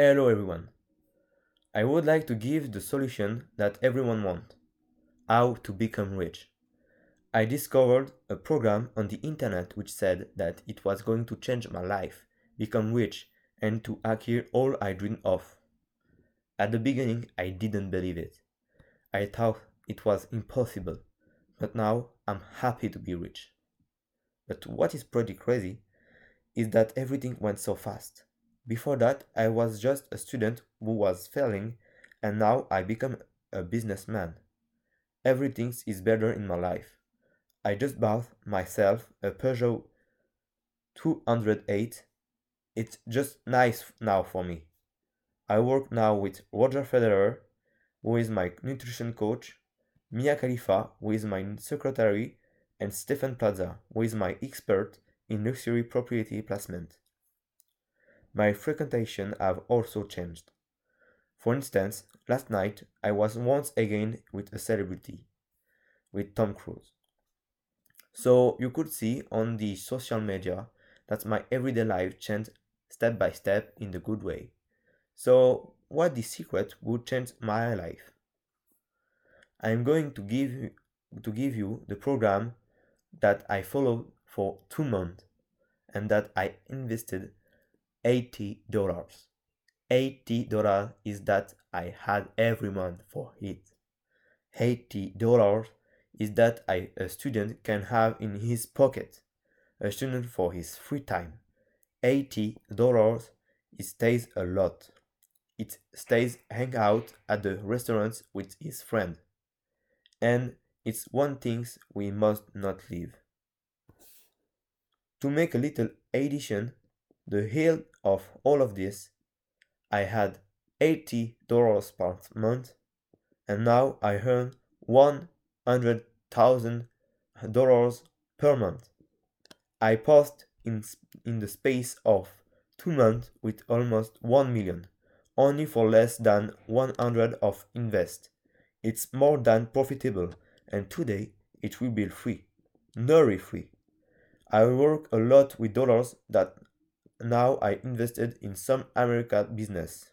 Hello everyone. I would like to give the solution that everyone wants. How to become rich. I discovered a program on the internet which said that it was going to change my life, become rich, and to acquire all I dreamed of. At the beginning, I didn't believe it. I thought it was impossible, but now I'm happy to be rich. But what is pretty crazy is that everything went so fast. Before that, I was just a student who was failing, and now I become a businessman. Everything is better in my life. I just bought myself a Peugeot 208. It's just nice now for me. I work now with Roger Federer, who is my nutrition coach, Mia Khalifa, who is my secretary, and Stéphane Plaza, who is my expert in luxury property placement. My frequentation have also changed. For instance, last night I was once again with a celebrity, with Tom Cruise. So you could see on the social media that my everyday life changed step by step in the good way. So what the secret would change my life? I am going to give to give you the program that I followed for two months and that I invested $80. $80 is that I had every month for it. $80 is that I, a student can have in his pocket, a student for his free time. $80 it stays a lot. It stays hang out at the restaurants with his friend. And it's one thing we must not leave. To make a little addition, the hill of all of this, I had $80 per month, and now I earn $100,000 per month. I passed in, in the space of two months with almost 1 million, only for less than 100 of invest. It's more than profitable, and today it will be free, very free. I work a lot with dollars that now I invested in some American business.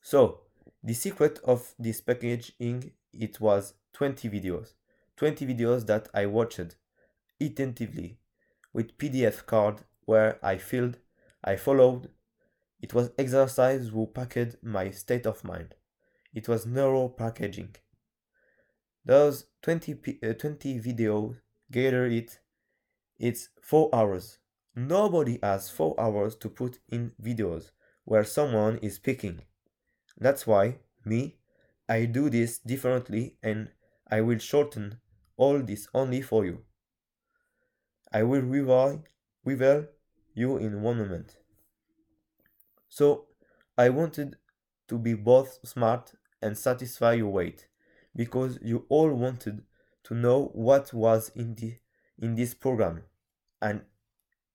So, the secret of this packaging it was 20 videos. 20 videos that I watched attentively with PDF card where I filled, I followed. It was exercise who packaged my state of mind. It was neural packaging. Those 20, uh, 20 videos gather it it's 4 hours. Nobody has 4 hours to put in videos where someone is speaking. That's why, me, I do this differently and I will shorten all this only for you. I will reveal, you in one moment. So, I wanted to be both smart and satisfy your weight because you all wanted to know what was in the in this program and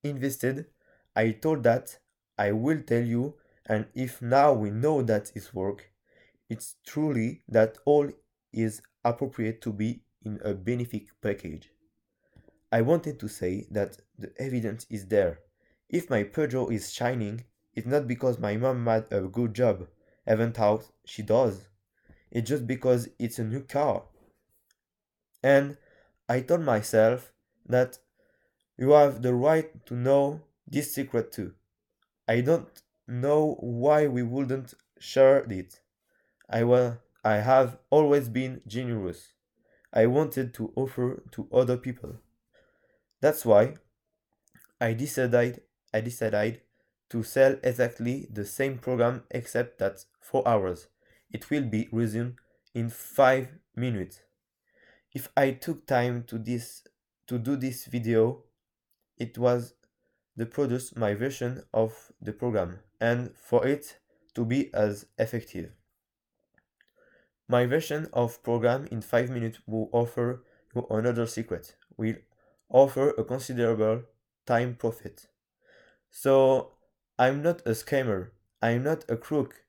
invested, I told that I will tell you and if now we know that it's work, it's truly that all is appropriate to be in a benefit package. I wanted to say that the evidence is there. If my Peugeot is shining, it's not because my mom had a good job, even though she does. It's just because it's a new car. And I told myself that you have the right to know this secret too. I don't know why we wouldn't share it. I, wa- I have always been generous. I wanted to offer to other people. That's why I decided I decided to sell exactly the same program except that 4 hours. It will be resumed in 5 minutes. If I took time to this to do this video, it was the produce my version of the program and for it to be as effective. My version of program in 5 minutes will offer you another secret. Will offer a considerable time profit. So I'm not a scammer. I'm not a crook.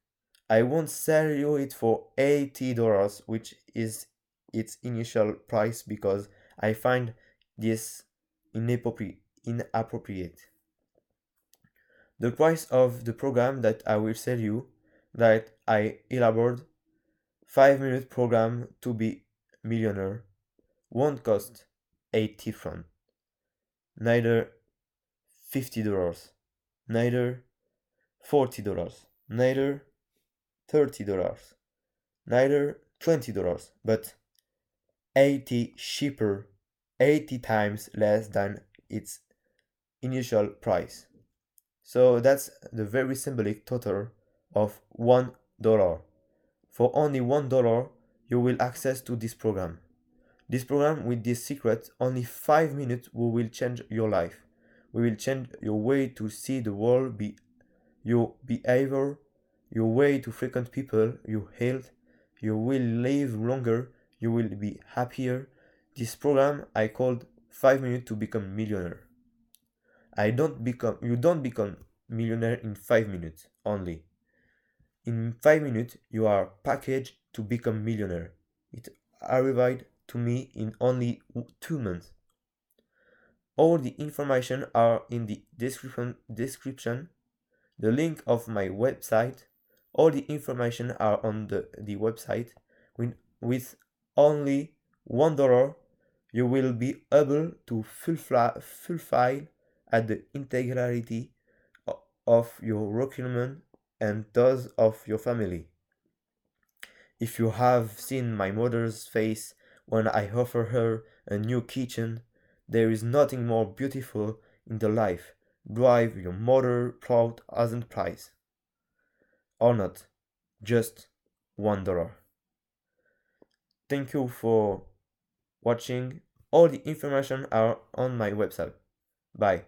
I won't sell you it for $80, which is its initial price because I find this inappropriate. Inappropriate. The price of the program that I will sell you that I elaborated 5 minute program to be millionaire won't cost 80 francs, neither $50, neither $40, neither $30, neither $20, but 80 cheaper, 80 times less than its initial price. So that's the very symbolic total of one dollar. For only one dollar, you will access to this program. This program with this secret, only five minutes we will change your life. We will change your way to see the world, be your behavior, your way to frequent people, your health. You will live longer. You will be happier. This program I called five minutes to become millionaire. I don't become you don't become millionaire in 5 minutes only. In 5 minutes you are packaged to become millionaire. It arrived to me in only 2 months. All the information are in the description description. The link of my website, all the information are on the, the website. With, with only one dollar you will be able to fulfill, fulfill at the integrity of your requirement and those of your family. If you have seen my mother's face when I offer her a new kitchen, there is nothing more beautiful in the life. Drive your mother proud as a prize. Or not, just one dollar. Thank you for watching. All the information are on my website. Bye.